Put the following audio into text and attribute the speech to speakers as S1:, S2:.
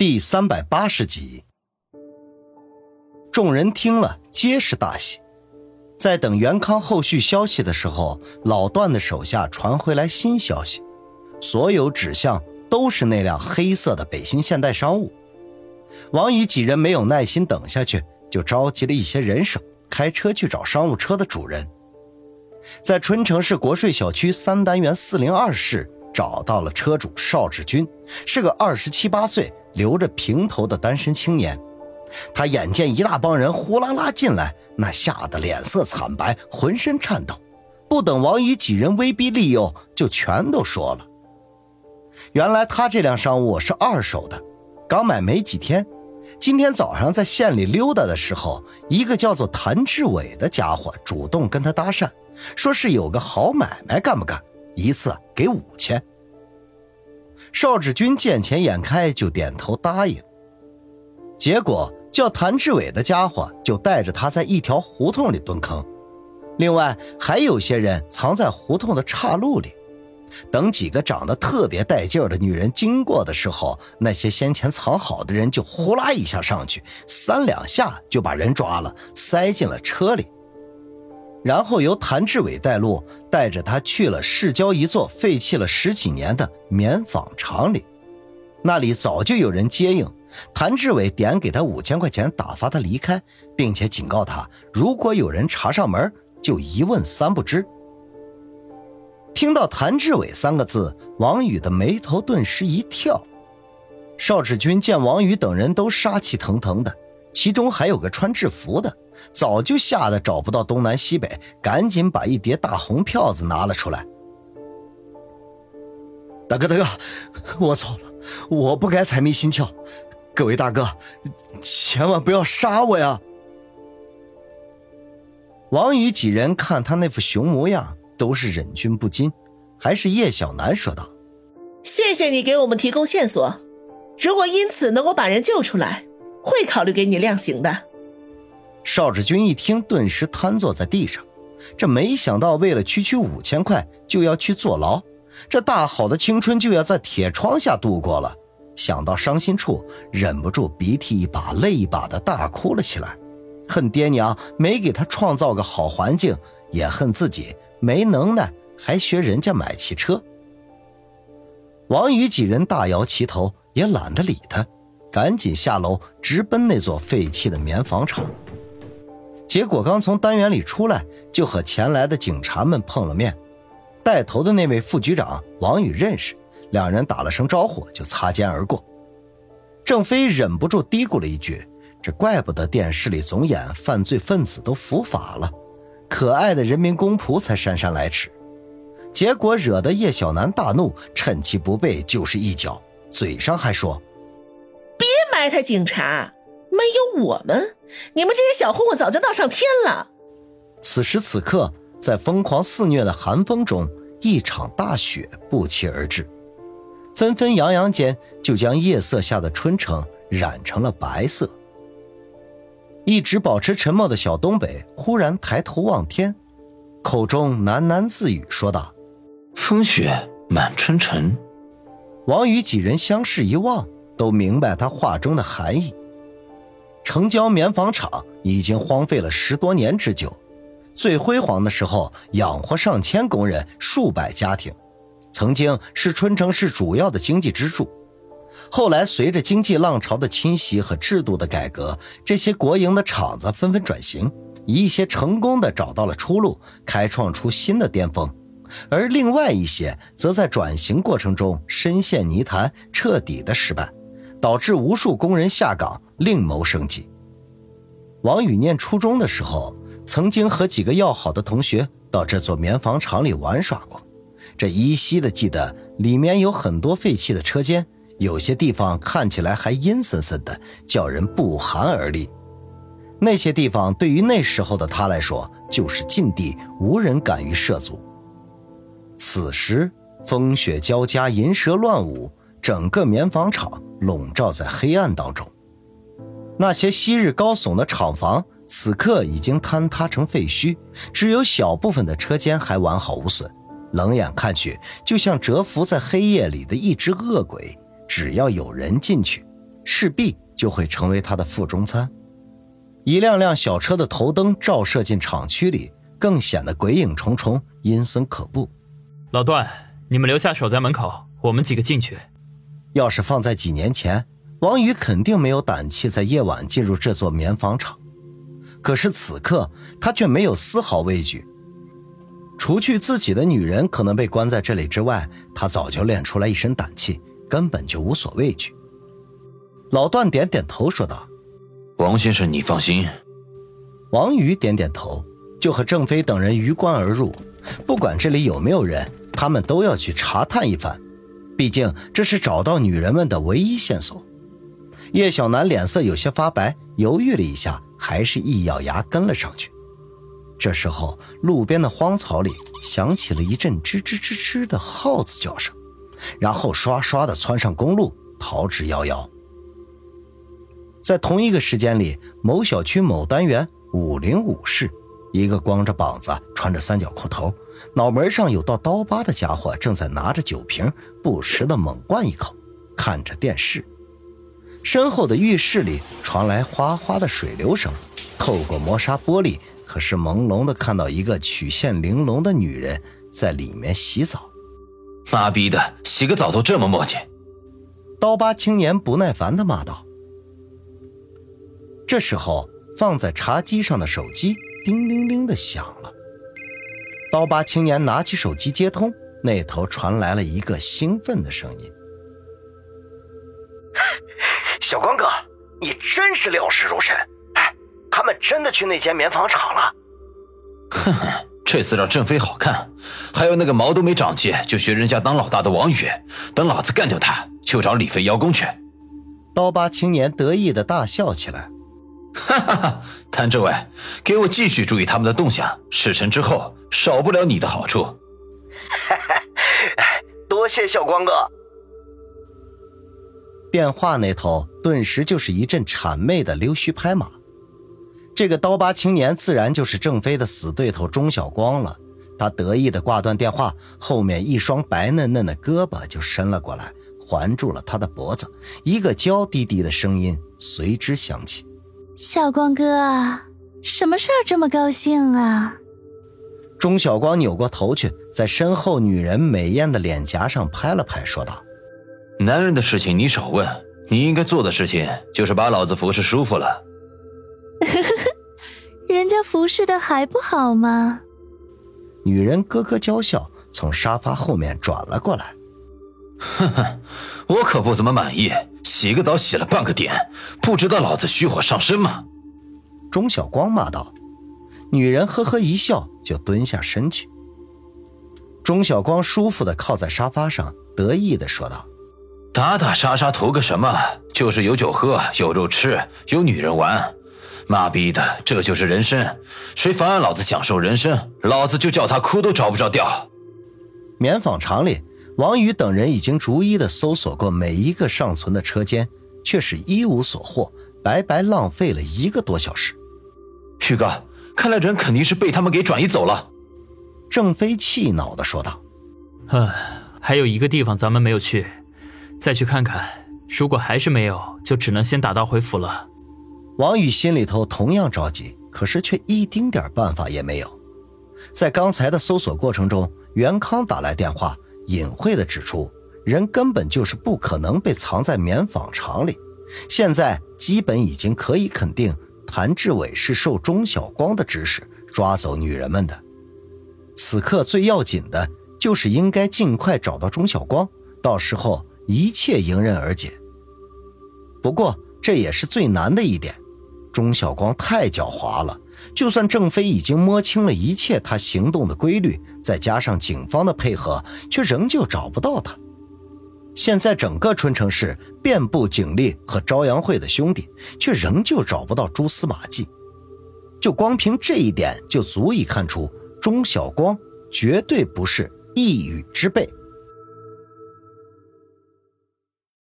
S1: 第三百八十集，众人听了皆是大喜。在等袁康后续消息的时候，老段的手下传回来新消息，所有指向都是那辆黑色的北星现代商务。王宇几人没有耐心等下去，就召集了一些人手，开车去找商务车的主人。在春城市国税小区三单元四零二室找到了车主邵志军，是个二十七八岁。留着平头的单身青年，他眼见一大帮人呼啦啦进来，那吓得脸色惨白，浑身颤抖。不等王宇几人威逼利诱，就全都说了。原来他这辆商务是二手的，刚买没几天。今天早上在县里溜达的时候，一个叫做谭志伟的家伙主动跟他搭讪，说是有个好买卖，干不干？一次给五千。邵志军见钱眼开，就点头答应。结果叫谭志伟的家伙就带着他在一条胡同里蹲坑，另外还有些人藏在胡同的岔路里。等几个长得特别带劲儿的女人经过的时候，那些先前藏好的人就呼啦一下上去，三两下就把人抓了，塞进了车里。然后由谭志伟带路，带着他去了市郊一座废弃了十几年的棉纺厂里。那里早就有人接应，谭志伟点给他五千块钱，打发他离开，并且警告他，如果有人查上门，就一问三不知。听到谭志伟三个字，王宇的眉头顿时一跳。邵志军见王宇等人都杀气腾腾的，其中还有个穿制服的。早就吓得找不到东南西北，赶紧把一叠大红票子拿了出来。大哥，大哥，我错了，我不该财迷心窍，各位大哥，千万不要杀我呀！王宇几人看他那副熊模样，都是忍俊不禁。还是叶小楠说道：“
S2: 谢谢你给我们提供线索，如果因此能够把人救出来，会考虑给你量刑的。”
S1: 邵志军一听，顿时瘫坐在地上。这没想到，为了区区五千块，就要去坐牢，这大好的青春就要在铁窗下度过了。想到伤心处，忍不住鼻涕一把泪一把的大哭了起来，恨爹娘没给他创造个好环境，也恨自己没能耐，还学人家买汽车。王宇几人大摇其头，也懒得理他，赶紧下楼，直奔那座废弃的棉纺厂。结果刚从单元里出来，就和前来的警察们碰了面。带头的那位副局长王宇认识，两人打了声招呼就擦肩而过。郑飞忍不住嘀咕了一句：“这怪不得电视里总演犯罪分子都伏法了，可爱的人民公仆才姗姗来迟。”结果惹得叶小楠大怒，趁其不备就是一脚，嘴上还说：“
S2: 埋汰警察。”没有我们，你们这些小混混早就闹上天了。
S1: 此时此刻，在疯狂肆虐的寒风中，一场大雪不期而至，纷纷扬扬间就将夜色下的春城染成了白色。一直保持沉默的小东北忽然抬头望天，口中喃喃自语说道：“
S3: 风雪满春城。”
S1: 王宇几人相视一望，都明白他话中的含义。城郊棉纺厂已经荒废了十多年之久，最辉煌的时候养活上千工人、数百家庭，曾经是春城市主要的经济支柱。后来随着经济浪潮的侵袭和制度的改革，这些国营的厂子纷纷转型，一些成功的找到了出路，开创出新的巅峰，而另外一些则在转型过程中深陷泥潭，彻底的失败。导致无数工人下岗另谋生计。王宇念初中的时候，曾经和几个要好的同学到这座棉纺厂里玩耍过。这依稀的记得，里面有很多废弃的车间，有些地方看起来还阴森森的，叫人不寒而栗。那些地方对于那时候的他来说，就是禁地，无人敢于涉足。此时风雪交加，银蛇乱舞。整个棉纺厂笼罩在黑暗当中，那些昔日高耸的厂房此刻已经坍塌成废墟，只有小部分的车间还完好无损。冷眼看去，就像蛰伏在黑夜里的一只恶鬼，只要有人进去，势必就会成为他的腹中餐。一辆辆小车的头灯照射进厂区里，更显得鬼影重重、阴森可怖。
S4: 老段，你们留下守在门口，我们几个进去。
S1: 要是放在几年前，王宇肯定没有胆气在夜晚进入这座棉纺厂。可是此刻，他却没有丝毫畏惧。除去自己的女人可能被关在这里之外，他早就练出来一身胆气，根本就无所畏惧。老段点点头说道：“
S3: 王先生，你放心。”
S1: 王宇点点头，就和郑飞等人鱼贯而入。不管这里有没有人，他们都要去查探一番，毕竟这是找到女人们的唯一线索。叶小楠脸色有些发白，犹豫了一下，还是一咬牙跟了上去。这时候，路边的荒草里响起了一阵吱吱吱吱的耗子叫声，然后刷刷的窜上公路，逃之夭夭。在同一个时间里，某小区某单元五零五室，一个光着膀子、穿着三角裤头、脑门上有道刀疤的家伙，正在拿着酒瓶，不时的猛灌一口，看着电视。身后的浴室里传来哗哗的水流声，透过磨砂玻璃。可是朦胧的看到一个曲线玲珑的女人在里面洗澡，
S3: 妈逼的，洗个澡都这么磨叽！
S1: 刀疤青年不耐烦的骂道。这时候，放在茶几上的手机叮铃铃的响了。刀疤青年拿起手机接通，那头传来了一个兴奋的声音：“
S5: 小光哥，你真是料事如神！”哎他们真的去那间棉纺厂了。
S3: 哼哼，这次让振飞好看。还有那个毛都没长齐就学人家当老大的王宇，等老子干掉他，就找李飞邀功去。
S1: 刀疤青年得意的大笑起来。
S3: 哈哈哈！谭政委，给我继续注意他们的动向，事成之后少不了你的好处。
S5: 哈哈，多谢小光哥。
S1: 电话那头顿时就是一阵谄媚的溜须拍马。这个刀疤青年自然就是郑飞的死对头钟晓光了。他得意的挂断电话，后面一双白嫩嫩的胳膊就伸了过来，环住了他的脖子。一个娇滴滴的声音随之响起：“
S6: 小光哥，什么事儿这么高兴啊？”
S1: 钟晓光扭过头去，在身后女人美艳的脸颊上拍了拍，说道：“
S3: 男人的事情你少问，你应该做的事情就是把老子服侍舒服了。”
S6: 人家服侍的还不好吗？
S1: 女人咯咯娇笑，从沙发后面转了过来。
S3: 哼哼，我可不怎么满意，洗个澡洗了半个点，不知道老子虚火上身吗？
S1: 钟晓光骂道。女人呵呵一笑，就蹲下身去。钟晓光舒服的靠在沙发上，得意的说道：“
S3: 打打杀杀图个什么？就是有酒喝，有肉吃，有女人玩。”妈逼的，这就是人生！谁妨碍老子享受人生，老子就叫他哭都找不着调。
S1: 棉纺厂里，王宇等人已经逐一的搜索过每一个尚存的车间，却是一无所获，白白浪费了一个多小时。
S3: 宇哥，看来人肯定是被他们给转移走了。
S1: 郑飞气恼的说道：“
S4: 唉，还有一个地方咱们没有去，再去看看。如果还是没有，就只能先打道回府了。”
S1: 王宇心里头同样着急，可是却一丁点办法也没有。在刚才的搜索过程中，袁康打来电话，隐晦的指出，人根本就是不可能被藏在棉纺厂里。现在基本已经可以肯定，谭志伟是受钟晓光的指使抓走女人们的。此刻最要紧的就是应该尽快找到钟晓光，到时候一切迎刃而解。不过这也是最难的一点。钟晓光太狡猾了，就算郑飞已经摸清了一切他行动的规律，再加上警方的配合，却仍旧找不到他。现在整个春城市遍布警力和朝阳会的兄弟，却仍旧找不到蛛丝马迹。就光凭这一点，就足以看出钟晓光绝对不是一羽之辈。